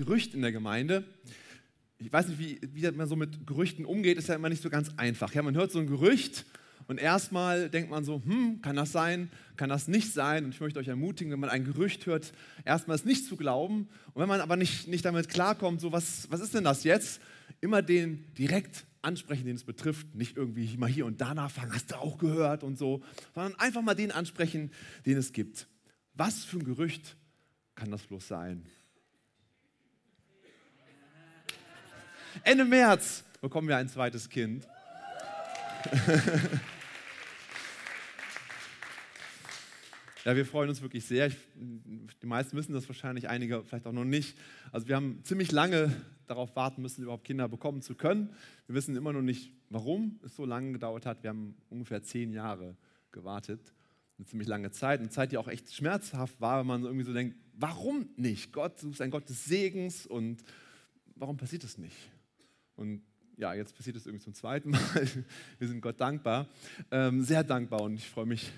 Gerücht in der Gemeinde. Ich weiß nicht, wie, wie man so mit Gerüchten umgeht, ist ja immer nicht so ganz einfach. Ja, man hört so ein Gerücht und erstmal denkt man so, hm, kann das sein, kann das nicht sein? Und ich möchte euch ermutigen, wenn man ein Gerücht hört, erstmal es nicht zu glauben. Und wenn man aber nicht, nicht damit klarkommt, so was, was ist denn das jetzt? Immer den direkt ansprechen, den es betrifft. Nicht irgendwie mal hier und da nachfragen, hast du auch gehört und so, sondern einfach mal den ansprechen, den es gibt. Was für ein Gerücht kann das bloß sein? Ende März bekommen wir ein zweites Kind. Ja, wir freuen uns wirklich sehr. Ich, die meisten wissen das wahrscheinlich, einige vielleicht auch noch nicht. Also wir haben ziemlich lange darauf warten müssen, überhaupt Kinder bekommen zu können. Wir wissen immer noch nicht, warum es so lange gedauert hat. Wir haben ungefähr zehn Jahre gewartet. Eine ziemlich lange Zeit. Eine Zeit, die auch echt schmerzhaft war, wenn man irgendwie so denkt, warum nicht? Gott, du bist ein Gott des Segens und warum passiert es nicht? Und ja, jetzt passiert es irgendwie zum zweiten Mal. Wir sind Gott dankbar, ähm, sehr dankbar und ich freue mich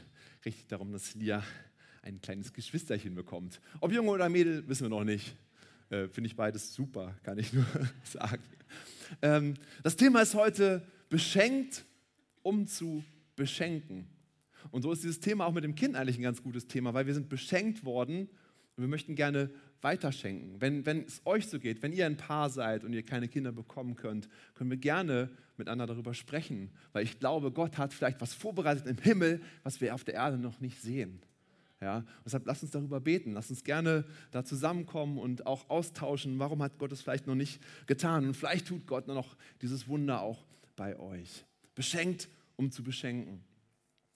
richtig darum, dass Lia ein kleines Geschwisterchen bekommt. Ob Junge oder Mädel, wissen wir noch nicht. Äh, Finde ich beides super, kann ich nur sagen. Ähm, das Thema ist heute beschenkt, um zu beschenken. Und so ist dieses Thema auch mit dem Kind eigentlich ein ganz gutes Thema, weil wir sind beschenkt worden und wir möchten gerne weiterschenken. Wenn, wenn es euch so geht, wenn ihr ein Paar seid und ihr keine Kinder bekommen könnt, können wir gerne miteinander darüber sprechen, weil ich glaube, Gott hat vielleicht was vorbereitet im Himmel, was wir auf der Erde noch nicht sehen. Ja, deshalb lasst uns darüber beten, lasst uns gerne da zusammenkommen und auch austauschen, warum hat Gott es vielleicht noch nicht getan und vielleicht tut Gott noch dieses Wunder auch bei euch. Beschenkt, um zu beschenken.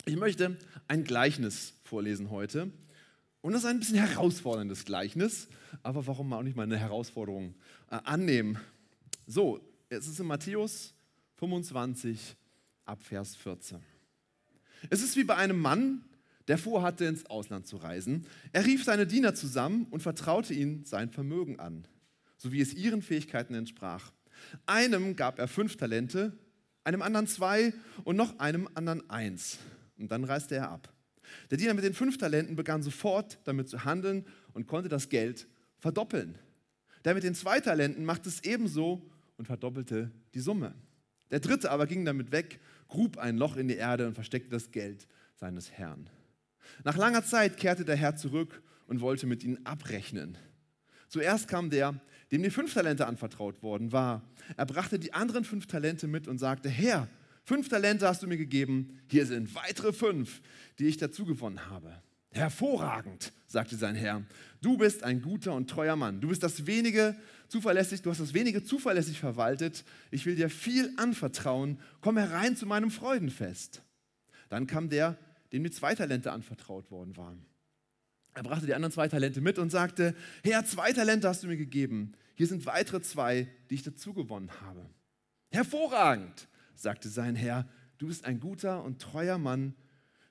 Ich möchte ein Gleichnis vorlesen heute und das ist ein bisschen herausforderndes Gleichnis, aber warum auch nicht mal eine Herausforderung äh, annehmen? So, es ist in Matthäus 25 ab Vers 14. Es ist wie bei einem Mann, der vorhatte, ins Ausland zu reisen. Er rief seine Diener zusammen und vertraute ihnen sein Vermögen an, so wie es ihren Fähigkeiten entsprach. Einem gab er fünf Talente, einem anderen zwei und noch einem anderen eins. Und dann reiste er ab. Der Diener mit den fünf Talenten begann sofort damit zu handeln und konnte das Geld verdoppeln. Der mit den zwei Talenten machte es ebenso und verdoppelte die Summe. Der dritte aber ging damit weg, grub ein Loch in die Erde und versteckte das Geld seines Herrn. Nach langer Zeit kehrte der Herr zurück und wollte mit ihnen abrechnen. Zuerst kam der, dem die fünf Talente anvertraut worden war. Er brachte die anderen fünf Talente mit und sagte, Herr, Fünf Talente hast du mir gegeben, hier sind weitere fünf, die ich dazu gewonnen habe. Hervorragend, sagte sein Herr. Du bist ein guter und treuer Mann. Du bist das wenige zuverlässig, du hast das wenige zuverlässig verwaltet. Ich will dir viel anvertrauen. Komm herein zu meinem Freudenfest. Dann kam der, dem die zwei Talente anvertraut worden waren. Er brachte die anderen zwei Talente mit und sagte, Herr, zwei Talente hast du mir gegeben. Hier sind weitere zwei, die ich dazu gewonnen habe. Hervorragend, sagte sein Herr, du bist ein guter und treuer Mann,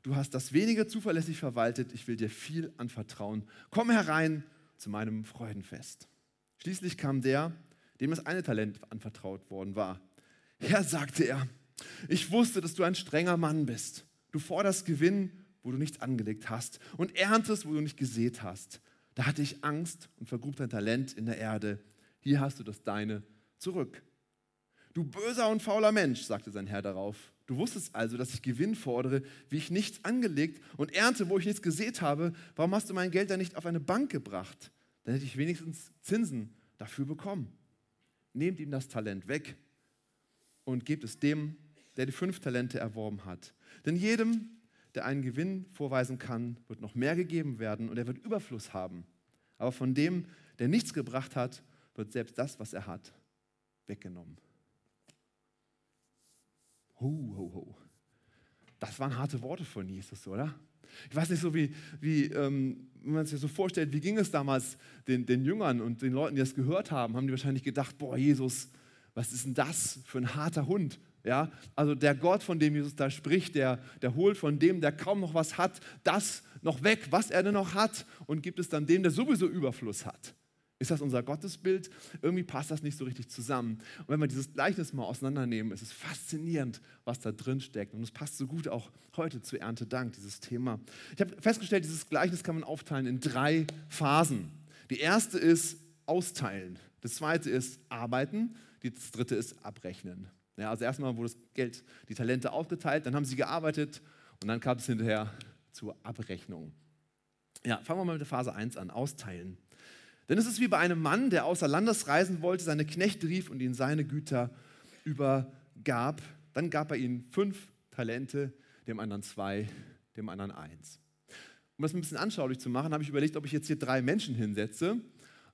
du hast das wenige zuverlässig verwaltet, ich will dir viel anvertrauen. Komm herein zu meinem Freudenfest. Schließlich kam der, dem das eine Talent anvertraut worden war. Herr, sagte er, ich wusste, dass du ein strenger Mann bist. Du forderst Gewinn, wo du nichts angelegt hast und erntest, wo du nicht gesät hast. Da hatte ich Angst und vergrub dein Talent in der Erde. Hier hast du das deine zurück. Du böser und fauler Mensch, sagte sein Herr darauf. Du wusstest also, dass ich Gewinn fordere, wie ich nichts angelegt und ernte, wo ich nichts gesät habe. Warum hast du mein Geld dann nicht auf eine Bank gebracht? Dann hätte ich wenigstens Zinsen dafür bekommen. Nehmt ihm das Talent weg und gebt es dem, der die fünf Talente erworben hat. Denn jedem, der einen Gewinn vorweisen kann, wird noch mehr gegeben werden und er wird Überfluss haben. Aber von dem, der nichts gebracht hat, wird selbst das, was er hat, weggenommen. Ho, ho, ho. Das waren harte Worte von Jesus, oder? Ich weiß nicht so, wie, wie ähm, wenn man sich so vorstellt, wie ging es damals den, den Jüngern und den Leuten, die das gehört haben, haben die wahrscheinlich gedacht, boah, Jesus, was ist denn das für ein harter Hund? Ja, also der Gott, von dem Jesus da spricht, der, der holt von dem, der kaum noch was hat, das noch weg, was er denn noch hat und gibt es dann dem, der sowieso Überfluss hat. Ist das unser Gottesbild? Irgendwie passt das nicht so richtig zusammen. Und wenn wir dieses Gleichnis mal auseinandernehmen, ist es faszinierend, was da drin steckt. Und es passt so gut auch heute zu Erntedank, dieses Thema. Ich habe festgestellt, dieses Gleichnis kann man aufteilen in drei Phasen. Die erste ist austeilen. Das zweite ist arbeiten. Das dritte ist abrechnen. Ja, also erstmal wurde das Geld, die Talente aufgeteilt, dann haben sie gearbeitet und dann kam es hinterher zur Abrechnung. Ja, fangen wir mal mit der Phase 1 an, austeilen. Denn es ist wie bei einem Mann, der außer Landes reisen wollte, seine Knechte rief und ihnen seine Güter übergab. Dann gab er ihnen fünf Talente, dem anderen zwei, dem anderen eins. Um das ein bisschen anschaulich zu machen, habe ich überlegt, ob ich jetzt hier drei Menschen hinsetze,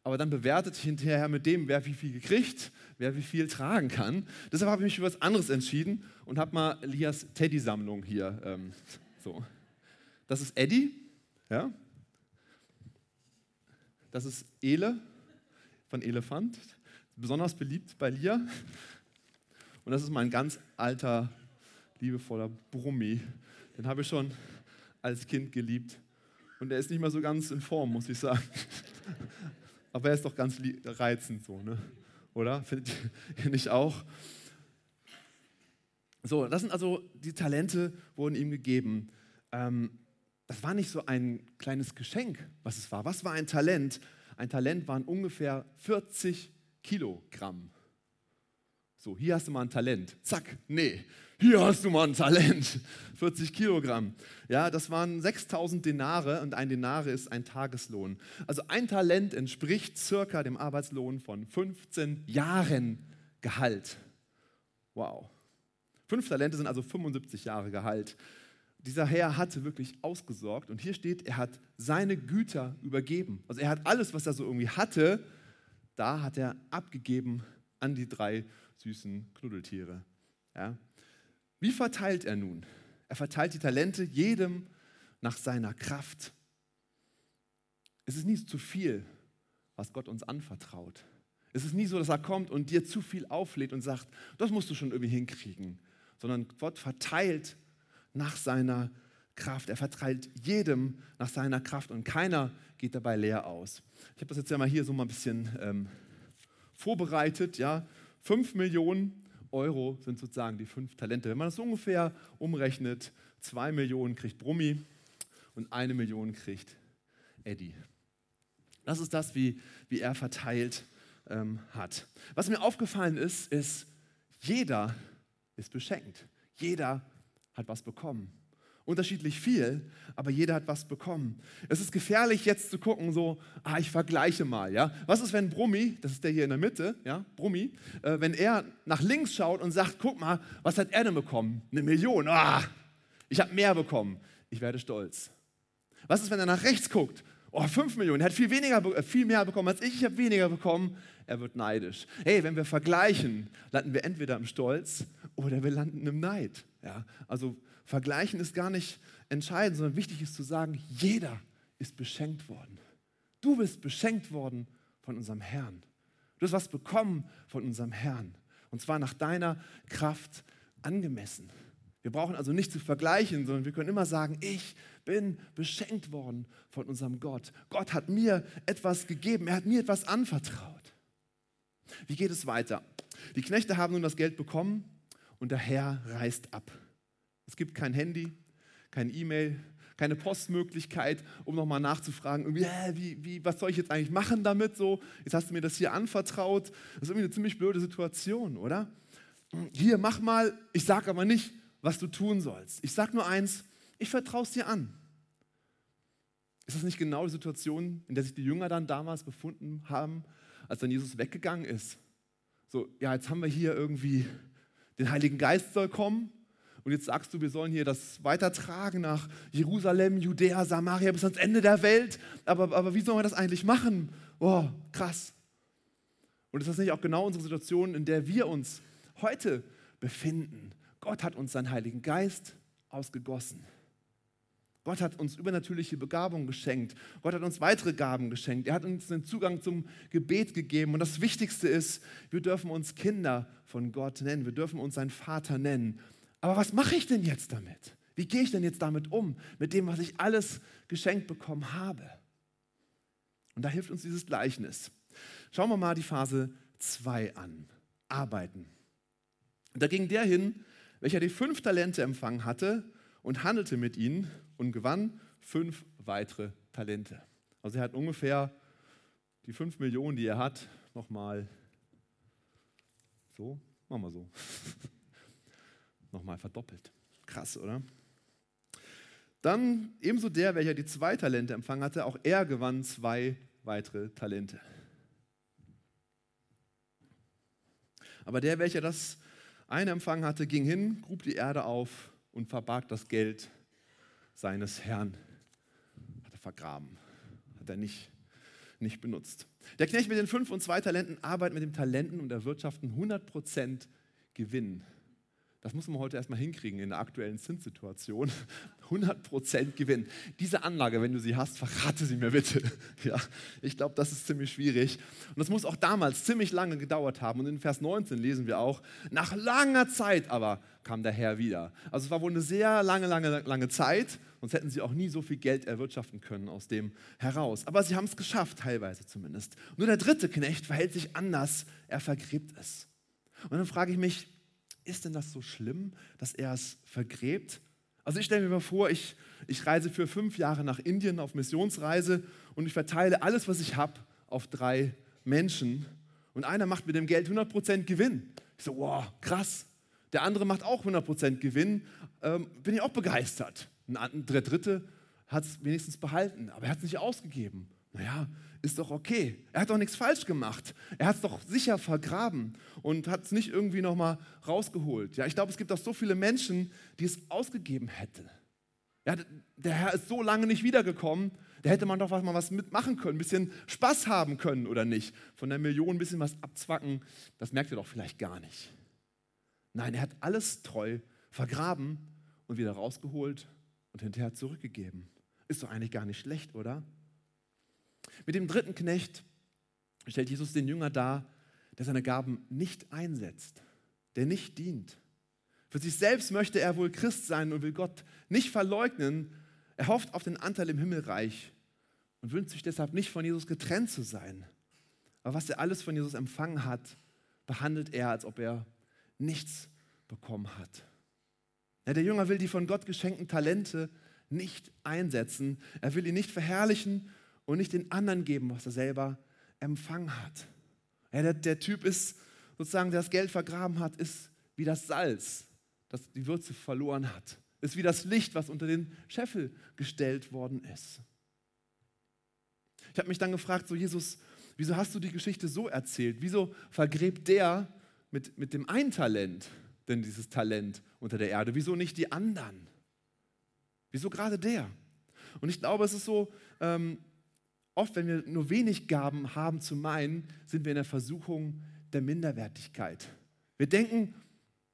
aber dann bewertet hinterher mit dem, wer wie viel gekriegt, wer wie viel tragen kann. Deshalb habe ich mich für was anderes entschieden und habe mal Lias Teddy-Sammlung hier. Ähm, so. Das ist Eddie, ja. Das ist Ele von Elefant, besonders beliebt bei Lia. Und das ist mein ganz alter, liebevoller Brummi. Den habe ich schon als Kind geliebt. Und er ist nicht mehr so ganz in Form, muss ich sagen. Aber er ist doch ganz reizend so, ne? oder? Findet ihr nicht auch? So, das sind also die Talente, wurden ihm gegeben. Ähm, das war nicht so ein kleines Geschenk, was es war. Was war ein Talent? Ein Talent waren ungefähr 40 Kilogramm. So, hier hast du mal ein Talent. Zack, nee, hier hast du mal ein Talent. 40 Kilogramm. Ja, das waren 6000 Denare und ein Denare ist ein Tageslohn. Also ein Talent entspricht circa dem Arbeitslohn von 15 Jahren Gehalt. Wow. Fünf Talente sind also 75 Jahre Gehalt. Dieser Herr hatte wirklich ausgesorgt und hier steht, er hat seine Güter übergeben. Also er hat alles, was er so irgendwie hatte, da hat er abgegeben an die drei süßen Knuddeltiere. Ja. Wie verteilt er nun? Er verteilt die Talente jedem nach seiner Kraft. Es ist nie zu viel, was Gott uns anvertraut. Es ist nie so, dass er kommt und dir zu viel auflädt und sagt, das musst du schon irgendwie hinkriegen, sondern Gott verteilt nach seiner Kraft. Er verteilt jedem nach seiner Kraft und keiner geht dabei leer aus. Ich habe das jetzt ja mal hier so mal ein bisschen ähm, vorbereitet. Ja, 5 Millionen Euro sind sozusagen die fünf Talente. Wenn man das ungefähr umrechnet, 2 Millionen kriegt Brummi und eine Million kriegt Eddie. Das ist das, wie, wie er verteilt ähm, hat. Was mir aufgefallen ist, ist, jeder ist beschenkt. Jeder hat was bekommen unterschiedlich viel, aber jeder hat was bekommen. Es ist gefährlich jetzt zu gucken, so, ah, ich vergleiche mal, ja. Was ist, wenn Brummi, das ist der hier in der Mitte, ja, Brummi, äh, wenn er nach links schaut und sagt, guck mal, was hat er denn bekommen? Eine Million, ah, ich habe mehr bekommen. Ich werde stolz. Was ist, wenn er nach rechts guckt? Oh, fünf Millionen, er hat viel, weniger, äh, viel mehr bekommen als ich, ich habe weniger bekommen. Er wird neidisch. Hey, wenn wir vergleichen, landen wir entweder im Stolz oder wir landen im Neid. Ja, also Vergleichen ist gar nicht entscheidend, sondern wichtig ist zu sagen, jeder ist beschenkt worden. Du bist beschenkt worden von unserem Herrn. Du hast was bekommen von unserem Herrn. Und zwar nach deiner Kraft angemessen. Wir brauchen also nicht zu vergleichen, sondern wir können immer sagen, ich bin beschenkt worden von unserem Gott. Gott hat mir etwas gegeben, er hat mir etwas anvertraut. Wie geht es weiter? Die Knechte haben nun das Geld bekommen und der Herr reist ab. Es gibt kein Handy, kein E-Mail, keine Postmöglichkeit, um nochmal nachzufragen, wie, wie, was soll ich jetzt eigentlich machen damit? So, jetzt hast du mir das hier anvertraut. Das ist irgendwie eine ziemlich blöde Situation, oder? Hier, mach mal, ich sage aber nicht, was du tun sollst. Ich sage nur eins, ich vertraue es dir an. Ist das nicht genau die Situation, in der sich die Jünger dann damals befunden haben, als dann Jesus weggegangen ist? So, ja, jetzt haben wir hier irgendwie, den Heiligen Geist soll kommen, und jetzt sagst du, wir sollen hier das weitertragen nach Jerusalem, Judäa, Samaria bis ans Ende der Welt. Aber, aber wie sollen wir das eigentlich machen? Oh, krass. Und ist das nicht auch genau unsere Situation, in der wir uns heute befinden? Gott hat uns seinen Heiligen Geist ausgegossen. Gott hat uns übernatürliche Begabungen geschenkt. Gott hat uns weitere Gaben geschenkt. Er hat uns den Zugang zum Gebet gegeben. Und das Wichtigste ist, wir dürfen uns Kinder von Gott nennen. Wir dürfen uns sein Vater nennen. Aber was mache ich denn jetzt damit? Wie gehe ich denn jetzt damit um, mit dem, was ich alles geschenkt bekommen habe? Und da hilft uns dieses Gleichnis. Schauen wir mal die Phase 2 an. Arbeiten. Da ging der hin, welcher die fünf Talente empfangen hatte und handelte mit ihnen und gewann fünf weitere Talente. Also er hat ungefähr die 5 Millionen, die er hat, nochmal so, machen wir so, nochmal verdoppelt. Krass, oder? Dann ebenso der, welcher die zwei Talente empfangen hatte, auch er gewann zwei weitere Talente. Aber der, welcher das eine empfangen hatte, ging hin, grub die Erde auf und verbarg das Geld seines Herrn. Hat er vergraben, hat er nicht, nicht benutzt. Der Knecht mit den fünf und zwei Talenten arbeitet mit den Talenten und erwirtschaften 100% Gewinn. Das muss man heute erstmal hinkriegen in der aktuellen Zinssituation. 100% Gewinn. Diese Anlage, wenn du sie hast, verrate sie mir bitte. Ja, ich glaube, das ist ziemlich schwierig. Und das muss auch damals ziemlich lange gedauert haben. Und in Vers 19 lesen wir auch, nach langer Zeit aber kam der Herr wieder. Also es war wohl eine sehr lange, lange, lange Zeit. Sonst hätten sie auch nie so viel Geld erwirtschaften können aus dem heraus. Aber sie haben es geschafft, teilweise zumindest. Nur der dritte Knecht verhält sich anders. Er vergräbt es. Und dann frage ich mich, ist denn das so schlimm, dass er es vergräbt? Also ich stelle mir mal vor, ich, ich reise für fünf Jahre nach Indien auf Missionsreise und ich verteile alles, was ich habe, auf drei Menschen. Und einer macht mit dem Geld 100% Gewinn. Ich so, wow, krass. Der andere macht auch 100% Gewinn. Ähm, bin ich auch begeistert. Der dritte hat es wenigstens behalten, aber er hat es nicht ausgegeben. Naja, ist doch okay. Er hat doch nichts falsch gemacht. Er hat es doch sicher vergraben und hat es nicht irgendwie nochmal rausgeholt. Ja, ich glaube, es gibt auch so viele Menschen, die es ausgegeben hätten. Ja, der Herr ist so lange nicht wiedergekommen, da hätte man doch mal was mitmachen können, ein bisschen Spaß haben können oder nicht. Von der Million ein bisschen was abzwacken, das merkt er doch vielleicht gar nicht. Nein, er hat alles treu vergraben und wieder rausgeholt und hinterher zurückgegeben. Ist doch eigentlich gar nicht schlecht, oder? Mit dem dritten Knecht stellt Jesus den Jünger dar, der seine Gaben nicht einsetzt, der nicht dient. Für sich selbst möchte er wohl Christ sein und will Gott nicht verleugnen. Er hofft auf den Anteil im Himmelreich und wünscht sich deshalb nicht von Jesus getrennt zu sein. Aber was er alles von Jesus empfangen hat, behandelt er, als ob er nichts bekommen hat. Ja, der Jünger will die von Gott geschenkten Talente nicht einsetzen. Er will ihn nicht verherrlichen und nicht den anderen geben, was er selber empfangen hat. Ja, der, der Typ ist sozusagen, der das Geld vergraben hat, ist wie das Salz, das die Würze verloren hat. Ist wie das Licht, was unter den Scheffel gestellt worden ist. Ich habe mich dann gefragt, so Jesus, wieso hast du die Geschichte so erzählt? Wieso vergräbt der mit, mit dem einen Talent denn dieses Talent unter der Erde? Wieso nicht die anderen? Wieso gerade der? Und ich glaube, es ist so, ähm, oft, wenn wir nur wenig Gaben haben zu meinen, sind wir in der Versuchung der Minderwertigkeit. Wir denken,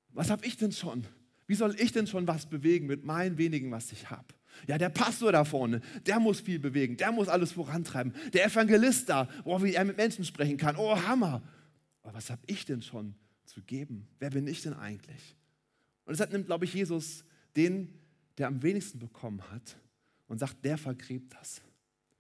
was habe ich denn schon? Wie soll ich denn schon was bewegen mit meinen wenigen, was ich habe? Ja, der Pastor da vorne, der muss viel bewegen, der muss alles vorantreiben. Der Evangelist da, oh, er mit Menschen sprechen kann, oh, Hammer. Aber was habe ich denn schon zu geben? Wer bin ich denn eigentlich? Und deshalb nimmt, glaube ich, Jesus den, der am wenigsten bekommen hat und sagt, der vergräbt das.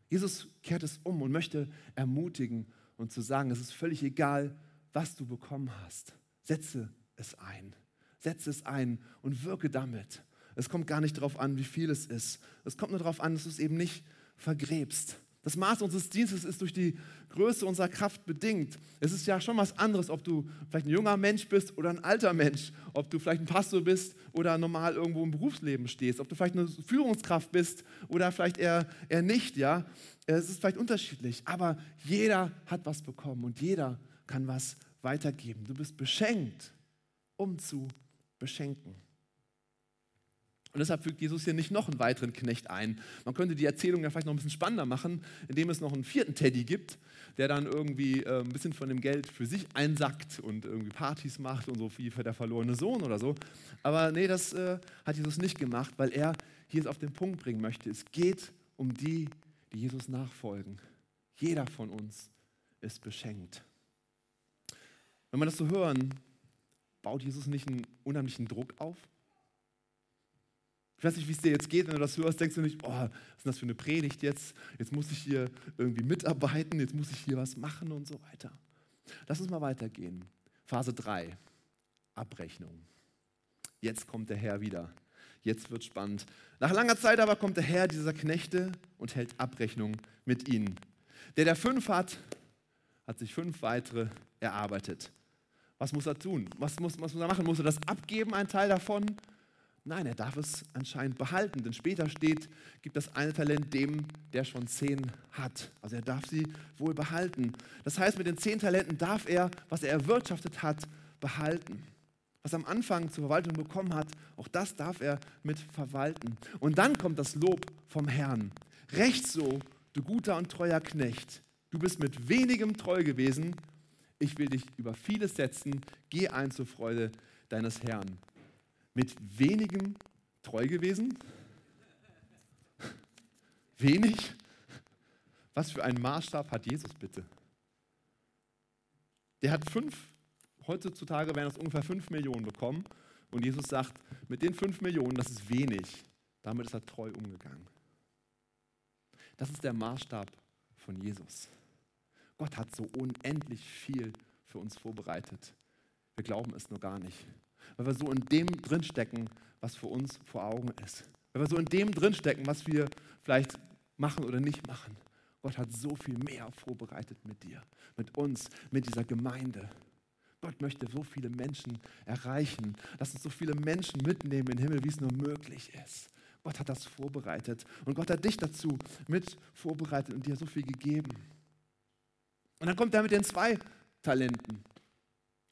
Jesus kehrt es um und möchte ermutigen und zu sagen, es ist völlig egal, was du bekommen hast. Setze es ein. Setze es ein und wirke damit. Es kommt gar nicht darauf an, wie viel es ist. Es kommt nur darauf an, dass du es eben nicht vergräbst. Das Maß unseres Dienstes ist durch die Größe unserer Kraft bedingt. Es ist ja schon was anderes, ob du vielleicht ein junger Mensch bist oder ein alter Mensch, ob du vielleicht ein Pastor bist oder normal irgendwo im Berufsleben stehst, ob du vielleicht eine Führungskraft bist oder vielleicht eher, eher nicht. Ja? Es ist vielleicht unterschiedlich, aber jeder hat was bekommen und jeder kann was weitergeben. Du bist beschenkt, um zu beschenken. Und deshalb fügt Jesus hier nicht noch einen weiteren Knecht ein. Man könnte die Erzählung ja vielleicht noch ein bisschen spannender machen, indem es noch einen vierten Teddy gibt, der dann irgendwie äh, ein bisschen von dem Geld für sich einsackt und irgendwie Partys macht und so wie für der verlorene Sohn oder so. Aber nee, das äh, hat Jesus nicht gemacht, weil er hier es auf den Punkt bringen möchte. Es geht um die, die Jesus nachfolgen. Jeder von uns ist beschenkt. Wenn wir das so hören, baut Jesus nicht einen unheimlichen Druck auf? Ich weiß nicht, wie es dir jetzt geht, wenn du das hörst, denkst du nicht, oh, was ist das für eine Predigt jetzt? Jetzt muss ich hier irgendwie mitarbeiten, jetzt muss ich hier was machen und so weiter. Lass uns mal weitergehen. Phase 3, Abrechnung. Jetzt kommt der Herr wieder. Jetzt wird spannend. Nach langer Zeit aber kommt der Herr dieser Knechte und hält Abrechnung mit ihnen. Der, der fünf hat, hat sich fünf weitere erarbeitet. Was muss er tun? Was muss, was muss er machen? Muss er das abgeben, ein Teil davon? Nein, er darf es anscheinend behalten, denn später steht, gibt das eine Talent dem, der schon zehn hat. Also er darf sie wohl behalten. Das heißt, mit den zehn Talenten darf er, was er erwirtschaftet hat, behalten. Was am Anfang zur Verwaltung bekommen hat, auch das darf er mit verwalten. Und dann kommt das Lob vom Herrn. Recht so, du guter und treuer Knecht. Du bist mit wenigem treu gewesen. Ich will dich über vieles setzen. Geh ein zur Freude deines Herrn mit wenigem treu gewesen? Wenig? Was für einen Maßstab hat Jesus bitte? Der hat fünf, heutzutage werden das ungefähr fünf Millionen bekommen. Und Jesus sagt, mit den fünf Millionen, das ist wenig. Damit ist er treu umgegangen. Das ist der Maßstab von Jesus. Gott hat so unendlich viel für uns vorbereitet. Wir glauben es nur gar nicht weil wir so in dem drinstecken, was für uns vor Augen ist. Weil wir so in dem drinstecken, was wir vielleicht machen oder nicht machen. Gott hat so viel mehr vorbereitet mit dir, mit uns, mit dieser Gemeinde. Gott möchte so viele Menschen erreichen. Lass uns so viele Menschen mitnehmen in den Himmel, wie es nur möglich ist. Gott hat das vorbereitet und Gott hat dich dazu mit vorbereitet und dir so viel gegeben. Und dann kommt er mit den zwei Talenten.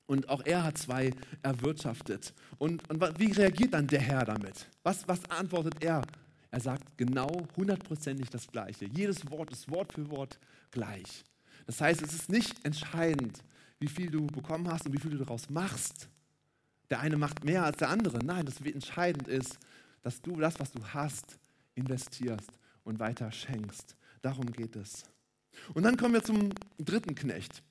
Und auch er hat zwei erwirtschaftet. Und, und wie reagiert dann der Herr damit? Was, was antwortet er? Er sagt genau hundertprozentig das Gleiche. Jedes Wort ist Wort für Wort gleich. Das heißt, es ist nicht entscheidend, wie viel du bekommen hast und wie viel du daraus machst. Der eine macht mehr als der andere. Nein, das entscheidend ist, dass du das, was du hast, investierst und weiter schenkst. Darum geht es. Und dann kommen wir zum dritten Knecht.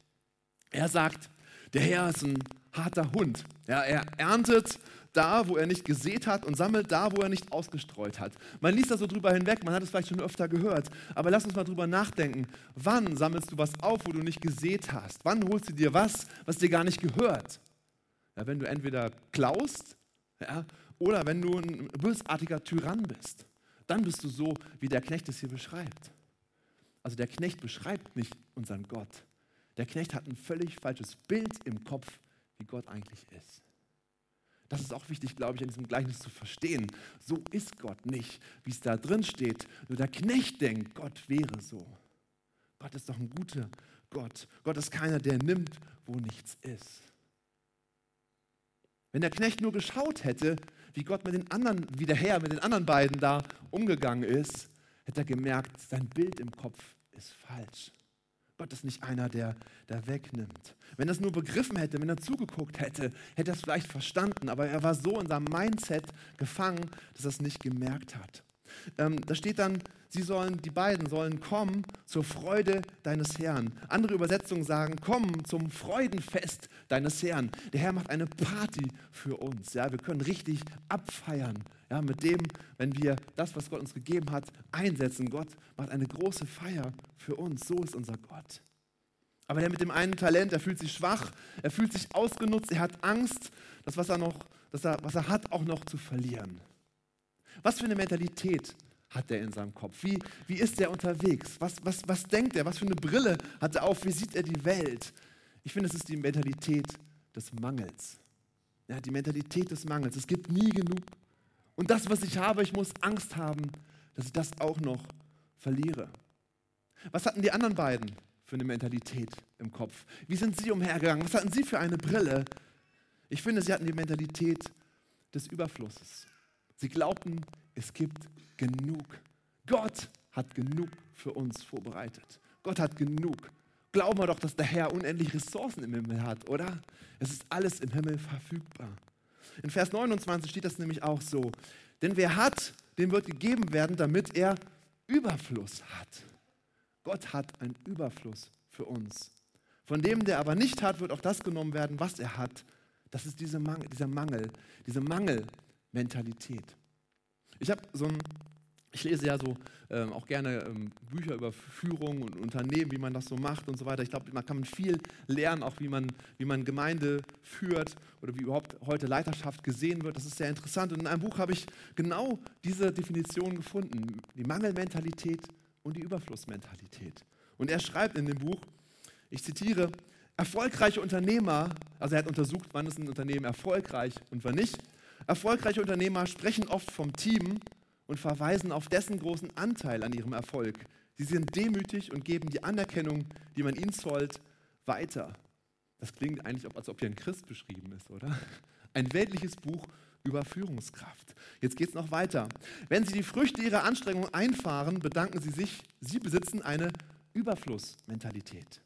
Er sagt, der Herr ist ein harter Hund. Ja, er erntet da, wo er nicht gesät hat und sammelt da, wo er nicht ausgestreut hat. Man liest da so drüber hinweg, man hat es vielleicht schon öfter gehört, aber lass uns mal drüber nachdenken. Wann sammelst du was auf, wo du nicht gesät hast? Wann holst du dir was, was dir gar nicht gehört? Ja, wenn du entweder klaust ja, oder wenn du ein bösartiger Tyrann bist. Dann bist du so, wie der Knecht es hier beschreibt. Also der Knecht beschreibt nicht unseren Gott, der Knecht hat ein völlig falsches Bild im Kopf, wie Gott eigentlich ist. Das ist auch wichtig, glaube ich, in diesem Gleichnis zu verstehen. So ist Gott nicht, wie es da drin steht. Nur der Knecht denkt, Gott wäre so. Gott ist doch ein guter Gott. Gott ist keiner, der nimmt, wo nichts ist. Wenn der Knecht nur geschaut hätte, wie Gott mit den anderen, wie der Herr mit den anderen beiden da umgegangen ist, hätte er gemerkt, sein Bild im Kopf ist falsch. Gott ist nicht einer, der, der wegnimmt. Wenn er es nur begriffen hätte, wenn er zugeguckt hätte, hätte er es vielleicht verstanden, aber er war so in seinem Mindset gefangen, dass er es nicht gemerkt hat. Ähm, da steht dann, sie sollen, die beiden sollen kommen zur Freude deines Herrn. Andere Übersetzungen sagen, kommen zum Freudenfest deines Herrn. Der Herr macht eine Party für uns. Ja, wir können richtig abfeiern. Ja, mit dem, wenn wir das, was Gott uns gegeben hat, einsetzen. Gott macht eine große Feier für uns. So ist unser Gott. Aber der mit dem einen Talent, er fühlt sich schwach, er fühlt sich ausgenutzt, er hat Angst, das, was er, noch, das er, was er hat, auch noch zu verlieren. Was für eine Mentalität hat er in seinem Kopf? Wie, wie ist er unterwegs? Was, was, was denkt er? Was für eine Brille hat er auf? Wie sieht er die Welt? Ich finde, es ist die Mentalität des Mangels. Ja, die Mentalität des Mangels. Es gibt nie genug. Und das, was ich habe, ich muss Angst haben, dass ich das auch noch verliere. Was hatten die anderen beiden für eine Mentalität im Kopf? Wie sind sie umhergegangen? Was hatten sie für eine Brille? Ich finde, sie hatten die Mentalität des Überflusses. Sie glaubten, es gibt genug. Gott hat genug für uns vorbereitet. Gott hat genug. Glauben wir doch, dass der Herr unendlich Ressourcen im Himmel hat, oder? Es ist alles im Himmel verfügbar. In Vers 29 steht das nämlich auch so. Denn wer hat, dem wird gegeben werden, damit er Überfluss hat. Gott hat einen Überfluss für uns. Von dem, der aber nicht hat, wird auch das genommen werden, was er hat. Das ist diese Mangel, dieser Mangel, diese Mangel, Mentalität. Ich habe so ein, ich lese ja so ähm, auch gerne ähm, Bücher über Führung und Unternehmen, wie man das so macht und so weiter. Ich glaube, man kann viel lernen, auch wie man, wie man Gemeinde führt oder wie überhaupt heute Leiterschaft gesehen wird. Das ist sehr interessant. Und in einem Buch habe ich genau diese Definition gefunden: die Mangelmentalität und die Überflussmentalität. Und er schreibt in dem Buch, ich zitiere, erfolgreiche Unternehmer, also er hat untersucht, wann ist ein Unternehmen erfolgreich und wann nicht. Erfolgreiche Unternehmer sprechen oft vom Team und verweisen auf dessen großen Anteil an ihrem Erfolg. Sie sind demütig und geben die Anerkennung, die man ihnen zollt, weiter. Das klingt eigentlich, als ob hier ein Christ beschrieben ist, oder? Ein weltliches Buch über Führungskraft. Jetzt geht es noch weiter. Wenn Sie die Früchte Ihrer Anstrengung einfahren, bedanken Sie sich, Sie besitzen eine Überflussmentalität.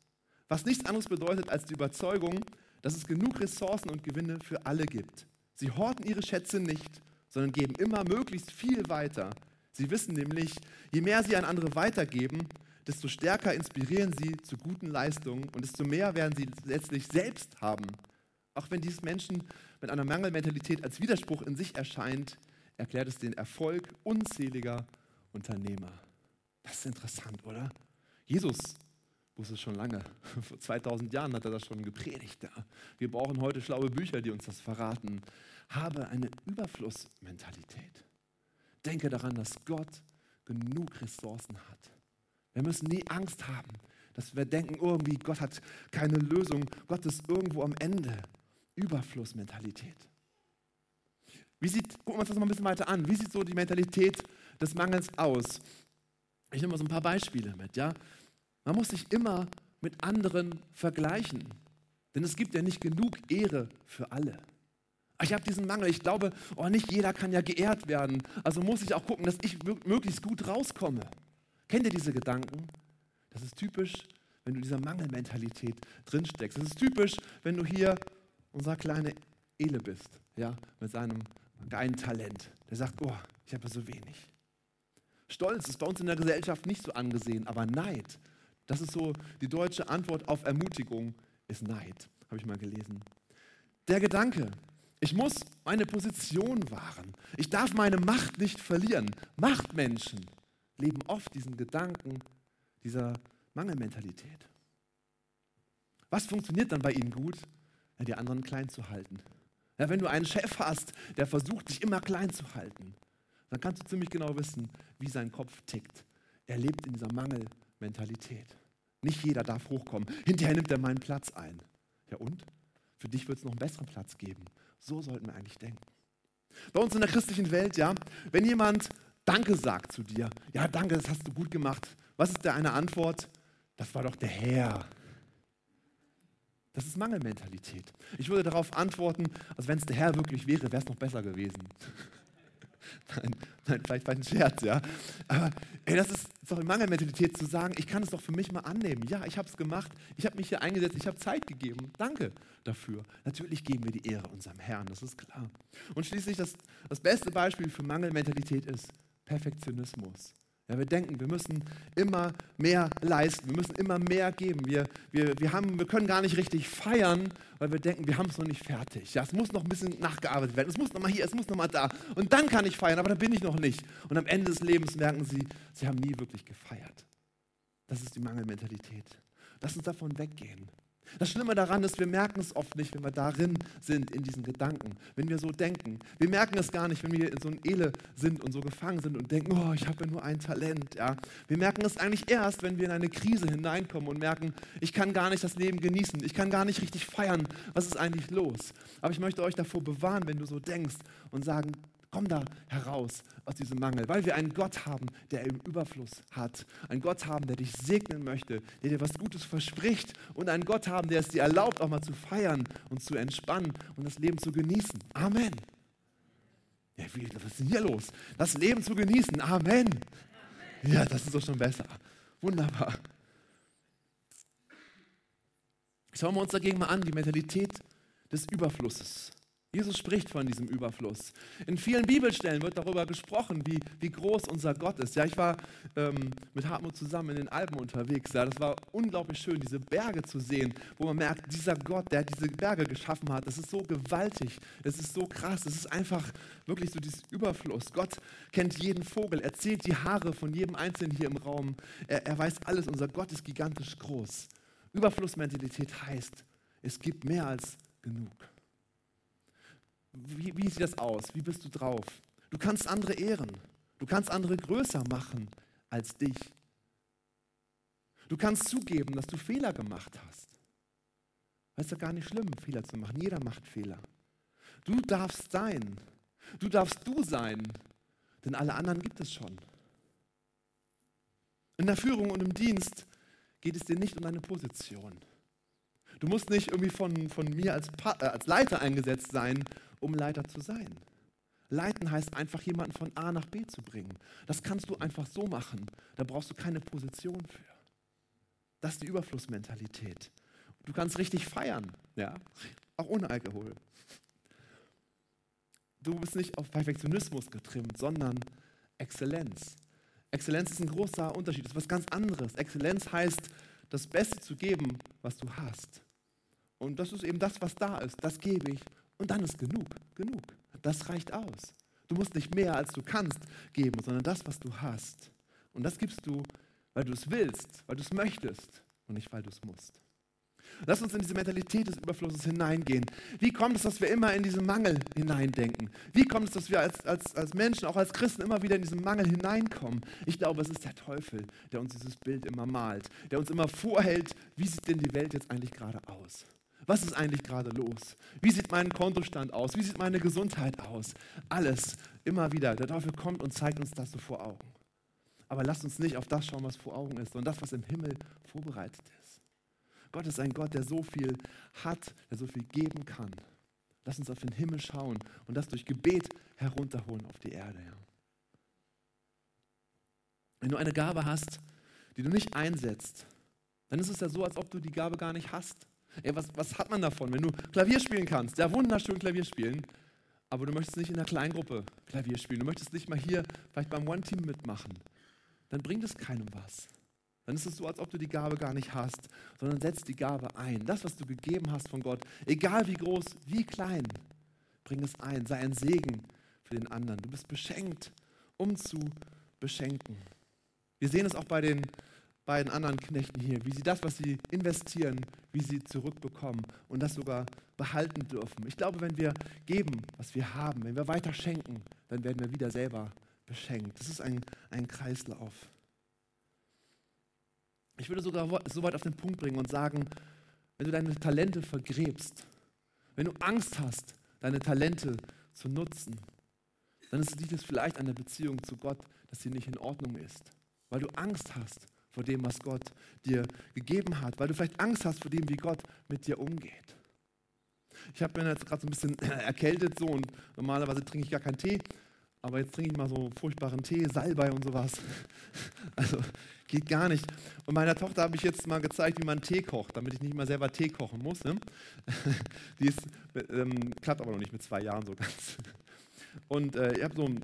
Was nichts anderes bedeutet als die Überzeugung, dass es genug Ressourcen und Gewinne für alle gibt. Sie horten ihre Schätze nicht, sondern geben immer möglichst viel weiter. Sie wissen nämlich, je mehr sie an andere weitergeben, desto stärker inspirieren sie zu guten Leistungen und desto mehr werden sie letztlich selbst haben. Auch wenn dies Menschen mit einer Mangelmentalität als Widerspruch in sich erscheint, erklärt es den Erfolg unzähliger Unternehmer. Das ist interessant, oder? Jesus wusste es schon lange. Vor 2000 Jahren hat er das schon gepredigt. Wir brauchen heute schlaue Bücher, die uns das verraten. Habe eine Überflussmentalität. Denke daran, dass Gott genug Ressourcen hat. Wir müssen nie Angst haben, dass wir denken, irgendwie Gott hat keine Lösung. Gott ist irgendwo am Ende. Überflussmentalität. Wie sieht, gucken wir uns das mal ein bisschen weiter an. Wie sieht so die Mentalität des Mangels aus? Ich nehme mal so ein paar Beispiele mit. Ja? Man muss sich immer mit anderen vergleichen. Denn es gibt ja nicht genug Ehre für alle. Ich habe diesen Mangel. Ich glaube, oh, nicht jeder kann ja geehrt werden. Also muss ich auch gucken, dass ich möglichst gut rauskomme. Kennt ihr diese Gedanken? Das ist typisch, wenn du in dieser Mangelmentalität drinsteckst. Das ist typisch, wenn du hier unser kleiner Ele bist, ja, mit seinem geilen Talent. Der sagt, oh, ich habe so wenig. Stolz ist bei uns in der Gesellschaft nicht so angesehen, aber Neid, das ist so die deutsche Antwort auf Ermutigung, ist Neid, habe ich mal gelesen. Der Gedanke, ich muss meine Position wahren. Ich darf meine Macht nicht verlieren. Machtmenschen leben oft diesen Gedanken dieser Mangelmentalität. Was funktioniert dann bei ihnen gut? Ja, die anderen klein zu halten. Ja, wenn du einen Chef hast, der versucht, dich immer klein zu halten, dann kannst du ziemlich genau wissen, wie sein Kopf tickt. Er lebt in dieser Mangelmentalität. Nicht jeder darf hochkommen. Hinterher nimmt er meinen Platz ein. Ja und? Für dich wird es noch einen besseren Platz geben. So sollten wir eigentlich denken. Bei uns in der christlichen Welt, ja, wenn jemand Danke sagt zu dir, ja, danke, das hast du gut gemacht. Was ist da eine Antwort? Das war doch der Herr. Das ist Mangelmentalität. Ich würde darauf antworten, als wenn es der Herr wirklich wäre, wäre es noch besser gewesen. Nein, nein, vielleicht war ein Scherz, ja. Aber ey, das ist doch eine Mangelmentalität zu sagen, ich kann es doch für mich mal annehmen. Ja, ich habe es gemacht, ich habe mich hier eingesetzt, ich habe Zeit gegeben. Danke dafür. Natürlich geben wir die Ehre unserem Herrn, das ist klar. Und schließlich das, das beste Beispiel für Mangelmentalität ist Perfektionismus. Ja, wir denken, wir müssen immer mehr leisten, wir müssen immer mehr geben. Wir, wir, wir, haben, wir können gar nicht richtig feiern, weil wir denken, wir haben es noch nicht fertig. Ja, es muss noch ein bisschen nachgearbeitet werden, es muss noch mal hier, es muss noch mal da. Und dann kann ich feiern, aber da bin ich noch nicht. Und am Ende des Lebens merken sie, sie haben nie wirklich gefeiert. Das ist die Mangelmentalität. Lass uns davon weggehen. Das Schlimme daran ist, wir merken es oft nicht, wenn wir darin sind, in diesen Gedanken, wenn wir so denken. Wir merken es gar nicht, wenn wir in so einem Ele sind und so gefangen sind und denken, oh, ich habe ja nur ein Talent. Ja. Wir merken es eigentlich erst, wenn wir in eine Krise hineinkommen und merken, ich kann gar nicht das Leben genießen, ich kann gar nicht richtig feiern. Was ist eigentlich los? Aber ich möchte euch davor bewahren, wenn du so denkst und sagen, Komm da heraus aus diesem Mangel, weil wir einen Gott haben, der im Überfluss hat. Einen Gott haben, der dich segnen möchte, der dir was Gutes verspricht. Und einen Gott haben, der es dir erlaubt, auch mal zu feiern und zu entspannen und das Leben zu genießen. Amen. Ja, was ist denn hier los? Das Leben zu genießen. Amen. Ja, das ist doch schon besser. Wunderbar. Schauen wir uns dagegen mal an, die Mentalität des Überflusses. Jesus spricht von diesem Überfluss. In vielen Bibelstellen wird darüber gesprochen, wie, wie groß unser Gott ist. Ja, ich war ähm, mit Hartmut zusammen in den Alpen unterwegs. Ja, das war unglaublich schön, diese Berge zu sehen, wo man merkt, dieser Gott, der diese Berge geschaffen hat, das ist so gewaltig, es ist so krass, es ist einfach wirklich so dieses Überfluss. Gott kennt jeden Vogel, er zählt die Haare von jedem Einzelnen hier im Raum. Er, er weiß alles, unser Gott ist gigantisch groß. Überflussmentalität heißt, es gibt mehr als genug. Wie, wie sieht das aus? Wie bist du drauf? Du kannst andere ehren. Du kannst andere größer machen als dich. Du kannst zugeben, dass du Fehler gemacht hast. Es ist ja gar nicht schlimm, Fehler zu machen. Jeder macht Fehler. Du darfst sein. Du darfst du sein. Denn alle anderen gibt es schon. In der Führung und im Dienst geht es dir nicht um deine Position. Du musst nicht irgendwie von, von mir als, äh, als Leiter eingesetzt sein, um Leiter zu sein. Leiten heißt einfach jemanden von A nach B zu bringen. Das kannst du einfach so machen. Da brauchst du keine Position für. Das ist die Überflussmentalität. Du kannst richtig feiern, ja, auch ohne Alkohol. Du bist nicht auf Perfektionismus getrimmt, sondern Exzellenz. Exzellenz ist ein großer Unterschied, das ist was ganz anderes. Exzellenz heißt, das Beste zu geben, was du hast. Und das ist eben das, was da ist. Das gebe ich. Und dann ist genug. Genug. Das reicht aus. Du musst nicht mehr, als du kannst, geben, sondern das, was du hast. Und das gibst du, weil du es willst, weil du es möchtest und nicht, weil du es musst. Lass uns in diese Mentalität des Überflusses hineingehen. Wie kommt es, dass wir immer in diesen Mangel hineindenken? Wie kommt es, dass wir als, als, als Menschen, auch als Christen, immer wieder in diesen Mangel hineinkommen? Ich glaube, es ist der Teufel, der uns dieses Bild immer malt, der uns immer vorhält, wie sieht denn die Welt jetzt eigentlich gerade aus? Was ist eigentlich gerade los? Wie sieht mein Kontostand aus? Wie sieht meine Gesundheit aus? Alles, immer wieder. Der Teufel kommt und zeigt uns das so vor Augen. Aber lasst uns nicht auf das schauen, was vor Augen ist, sondern das, was im Himmel vorbereitet ist. Gott ist ein Gott, der so viel hat, der so viel geben kann. Lass uns auf den Himmel schauen und das durch Gebet herunterholen auf die Erde. Ja. Wenn du eine Gabe hast, die du nicht einsetzt, dann ist es ja so, als ob du die Gabe gar nicht hast. Ey, was, was hat man davon, wenn du Klavier spielen kannst? Ja, wunderschön Klavier spielen, aber du möchtest nicht in einer Kleingruppe Klavier spielen. Du möchtest nicht mal hier vielleicht beim One-Team mitmachen. Dann bringt es keinem was. Dann ist es so, als ob du die Gabe gar nicht hast, sondern setzt die Gabe ein. Das, was du gegeben hast von Gott, egal wie groß, wie klein, bring es ein. Sei ein Segen für den anderen. Du bist beschenkt, um zu beschenken. Wir sehen es auch bei den beiden anderen Knechten hier, wie sie das, was sie investieren, wie sie zurückbekommen und das sogar behalten dürfen. Ich glaube, wenn wir geben, was wir haben, wenn wir weiter schenken, dann werden wir wieder selber beschenkt. Das ist ein, ein Kreislauf. Ich würde sogar so weit auf den Punkt bringen und sagen, wenn du deine Talente vergräbst, wenn du Angst hast, deine Talente zu nutzen, dann liegt es vielleicht an der Beziehung zu Gott, dass sie nicht in Ordnung ist, weil du Angst hast vor dem, was Gott dir gegeben hat, weil du vielleicht Angst hast vor dem, wie Gott mit dir umgeht. Ich habe mir jetzt gerade so ein bisschen erkältet so und normalerweise trinke ich gar keinen Tee, aber jetzt trinke ich mal so furchtbaren Tee, Salbei und sowas. Also geht gar nicht. Und meiner Tochter habe ich jetzt mal gezeigt, wie man Tee kocht, damit ich nicht mal selber Tee kochen muss. Ne? Die ist, ähm, klappt aber noch nicht mit zwei Jahren so ganz. Und äh, ich habe so einen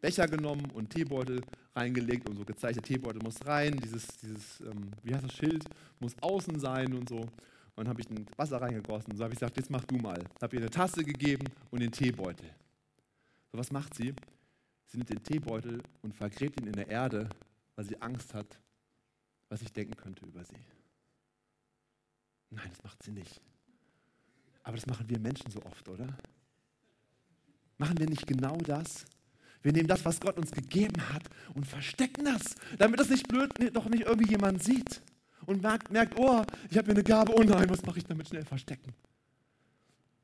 Becher genommen und Teebeutel reingelegt und so gezeigt, der Teebeutel muss rein, dieses, dieses ähm, wie heißt das Schild, muss außen sein und so. Und dann habe ich ein Wasser reingegossen und so habe ich gesagt, jetzt mach du mal. Habe ihr eine Tasse gegeben und den Teebeutel. So was macht sie? Sie nimmt den Teebeutel und vergräbt ihn in der Erde, weil sie Angst hat, was ich denken könnte über sie. Nein, das macht sie nicht. Aber das machen wir Menschen so oft, oder? Machen wir nicht genau das? Wir nehmen das, was Gott uns gegeben hat und verstecken das, damit das nicht blöd, doch nicht irgendwie jemand sieht und merkt, merkt oh, ich habe hier eine Gabe, oh nein, was mache ich damit schnell verstecken?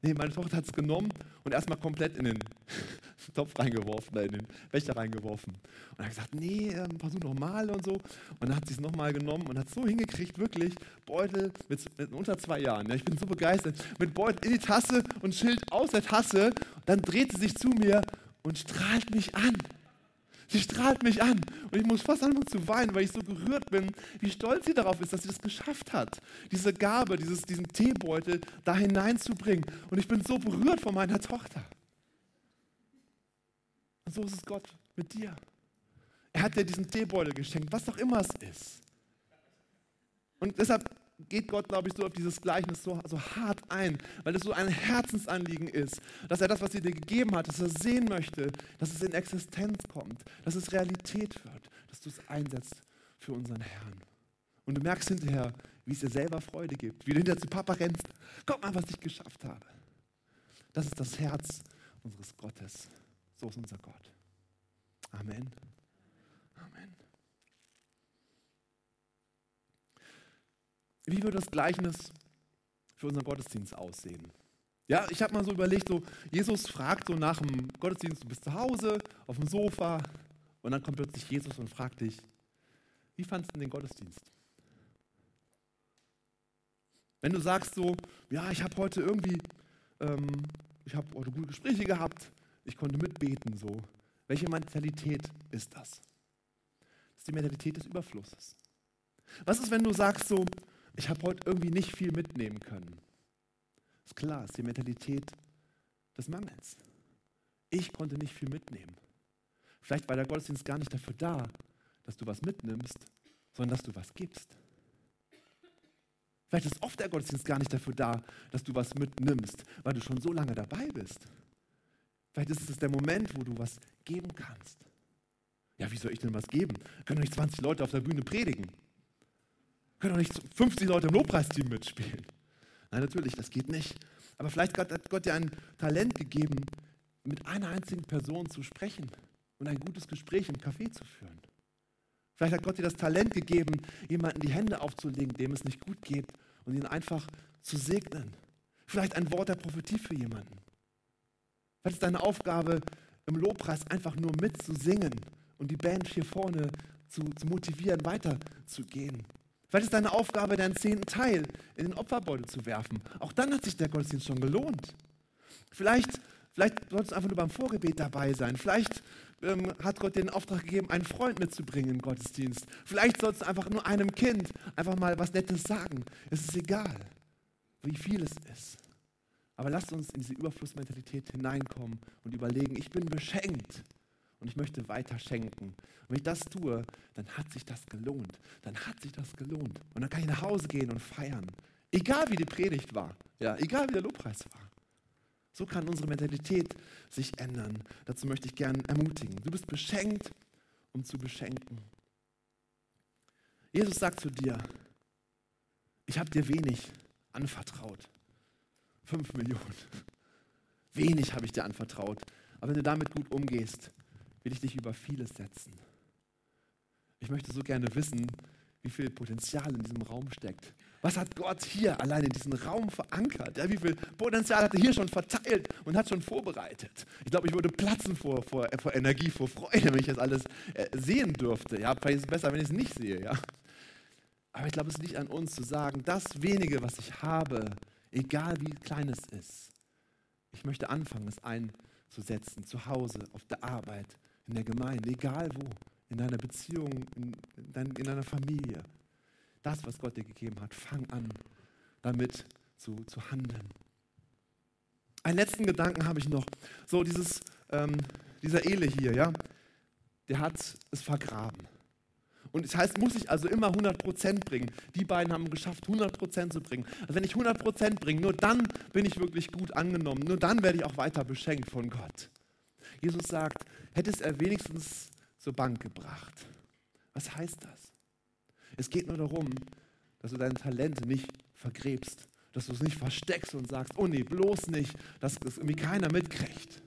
Nee, meine Tochter hat es genommen und erstmal komplett in den Topf reingeworfen, in den Becher reingeworfen. Und hat gesagt, nee, ähm, versuch nochmal und so. Und dann hat sie es nochmal genommen und hat so hingekriegt, wirklich, Beutel mit, mit unter zwei Jahren. Ja, ich bin so begeistert. Mit Beutel in die Tasse und Schild aus der Tasse. Dann dreht sie sich zu mir und strahlt mich an. Sie strahlt mich an und ich muss fast anfangen zu weinen, weil ich so gerührt bin, wie stolz sie darauf ist, dass sie das geschafft hat, diese Gabe, dieses, diesen Teebeutel da hineinzubringen. Und ich bin so berührt von meiner Tochter. Und so ist es Gott mit dir. Er hat dir diesen Teebeutel geschenkt, was auch immer es ist. Und deshalb geht Gott, glaube ich, so auf dieses Gleichnis so, so hart ein, weil es so ein Herzensanliegen ist, dass er das, was er dir gegeben hat, dass er sehen möchte, dass es in Existenz kommt, dass es Realität wird, dass du es einsetzt für unseren Herrn. Und du merkst hinterher, wie es dir selber Freude gibt, wie du hinterher zu Papa rennst. Guck mal, was ich geschafft habe. Das ist das Herz unseres Gottes. So ist unser Gott. Amen. Amen. Wie würde das Gleichnis für unseren Gottesdienst aussehen? Ja, ich habe mal so überlegt, so Jesus fragt so nach dem Gottesdienst, du bist zu Hause, auf dem Sofa und dann kommt plötzlich Jesus und fragt dich, wie fandest du den Gottesdienst? Wenn du sagst so, ja, ich habe heute irgendwie, ähm, ich habe heute gute Gespräche gehabt, ich konnte mitbeten, so. Welche Mentalität ist das? Das ist die Mentalität des Überflusses. Was ist, wenn du sagst so, ich habe heute irgendwie nicht viel mitnehmen können? Ist klar, ist die Mentalität des Mangels. Ich konnte nicht viel mitnehmen. Vielleicht war der Gottesdienst gar nicht dafür da, dass du was mitnimmst, sondern dass du was gibst. Vielleicht ist oft der Gottesdienst gar nicht dafür da, dass du was mitnimmst, weil du schon so lange dabei bist. Vielleicht ist es der Moment, wo du was geben kannst. Ja, wie soll ich denn was geben? Können nicht 20 Leute auf der Bühne predigen. Können doch nicht 50 Leute im Lobpreisteam mitspielen. Nein, natürlich, das geht nicht. Aber vielleicht hat Gott dir ein Talent gegeben, mit einer einzigen Person zu sprechen und ein gutes Gespräch im Café zu führen. Vielleicht hat Gott dir das Talent gegeben, jemanden die Hände aufzulegen, dem es nicht gut geht, und ihn einfach zu segnen. Vielleicht ein Wort der Prophetie für jemanden. Vielleicht ist deine Aufgabe, im Lobpreis einfach nur mitzusingen und die Band hier vorne zu, zu motivieren, weiterzugehen. Vielleicht ist deine Aufgabe, deinen zehnten Teil in den Opferbeutel zu werfen. Auch dann hat sich der Gottesdienst schon gelohnt. Vielleicht, vielleicht sollst du einfach nur beim Vorgebet dabei sein. Vielleicht ähm, hat Gott dir den Auftrag gegeben, einen Freund mitzubringen im Gottesdienst. Vielleicht sollst du einfach nur einem Kind einfach mal was Nettes sagen. Es ist egal, wie viel es ist. Aber lasst uns in diese Überflussmentalität hineinkommen und überlegen, ich bin beschenkt und ich möchte weiter schenken. Und wenn ich das tue, dann hat sich das gelohnt. Dann hat sich das gelohnt. Und dann kann ich nach Hause gehen und feiern. Egal wie die Predigt war, ja, egal wie der Lobpreis war. So kann unsere Mentalität sich ändern. Dazu möchte ich gerne ermutigen. Du bist beschenkt, um zu beschenken. Jesus sagt zu dir, ich habe dir wenig anvertraut. Fünf Millionen. Wenig habe ich dir anvertraut. Aber wenn du damit gut umgehst, will ich dich über vieles setzen. Ich möchte so gerne wissen, wie viel Potenzial in diesem Raum steckt. Was hat Gott hier allein in diesem Raum verankert? Ja, wie viel Potenzial hat er hier schon verteilt und hat schon vorbereitet? Ich glaube, ich würde platzen vor, vor, vor Energie, vor Freude, wenn ich das alles äh, sehen dürfte. Ja, vielleicht ist es besser, wenn ich es nicht sehe. Ja? Aber ich glaube, es liegt an uns zu sagen, das wenige, was ich habe, egal wie klein es ist, ich möchte anfangen, es einzusetzen, zu Hause, auf der Arbeit, in der Gemeinde, egal wo, in deiner Beziehung, in, dein, in deiner Familie. Das, was Gott dir gegeben hat, fang an, damit zu, zu handeln. Einen letzten Gedanken habe ich noch. So, dieses, ähm, dieser Ele hier, ja, der hat es vergraben. Und das heißt, muss ich also immer 100% bringen. Die beiden haben geschafft, 100% zu bringen. Also wenn ich 100% bringe, nur dann bin ich wirklich gut angenommen. Nur dann werde ich auch weiter beschenkt von Gott. Jesus sagt, hättest er wenigstens zur Bank gebracht. Was heißt das? Es geht nur darum, dass du deine Talente nicht vergräbst, dass du es nicht versteckst und sagst, oh nee, bloß nicht, dass das irgendwie keiner mitkriegt.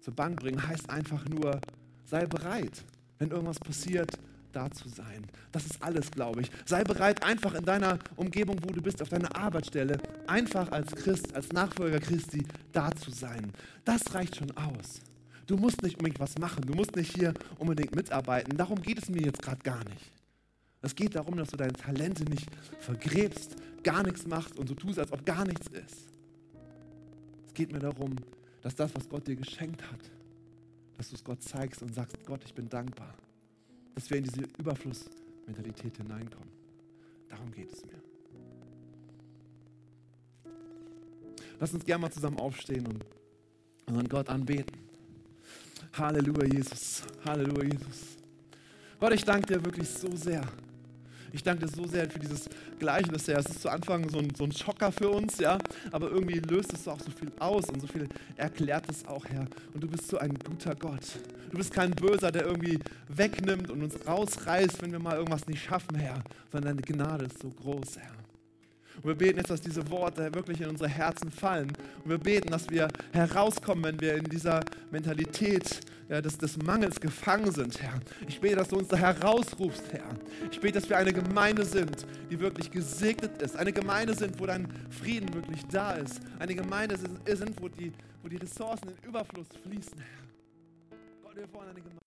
Zur Bank bringen heißt einfach nur, sei bereit, wenn irgendwas passiert, da zu sein. Das ist alles, glaube ich. Sei bereit, einfach in deiner Umgebung, wo du bist, auf deiner Arbeitsstelle, einfach als Christ, als Nachfolger Christi da zu sein. Das reicht schon aus. Du musst nicht unbedingt was machen, du musst nicht hier unbedingt mitarbeiten. Darum geht es mir jetzt gerade gar nicht. Es geht darum, dass du deine Talente nicht vergräbst, gar nichts machst und so tust, als ob gar nichts ist. Es geht mir darum, dass das, was Gott dir geschenkt hat, dass du es Gott zeigst und sagst, Gott, ich bin dankbar dass wir in diese Überflussmentalität hineinkommen. Darum geht es mir. Lass uns gerne mal zusammen aufstehen und unseren Gott anbeten. Halleluja, Jesus. Halleluja, Jesus. Gott, ich danke dir wirklich so sehr ich danke dir so sehr für dieses Gleichnis, ja. Es ist zu Anfang so ein, so ein Schocker für uns, ja. Aber irgendwie löst es auch so viel aus und so viel erklärt es auch, Herr. Und du bist so ein guter Gott. Du bist kein Böser, der irgendwie wegnimmt und uns rausreißt, wenn wir mal irgendwas nicht schaffen, Herr. Sondern deine Gnade ist so groß, Herr. Und wir beten jetzt, dass diese Worte wirklich in unsere Herzen fallen. Und wir beten, dass wir herauskommen, wenn wir in dieser Mentalität ja, des, des Mangels gefangen sind, Herr. Ich bete, dass du uns da herausrufst, Herr. Ich bete, dass wir eine Gemeinde sind, die wirklich gesegnet ist. Eine Gemeinde sind, wo dein Frieden wirklich da ist. Eine Gemeinde sind, wo die, wo die Ressourcen in Überfluss fließen, Herr. Gott, wir wollen eine Gemeinde.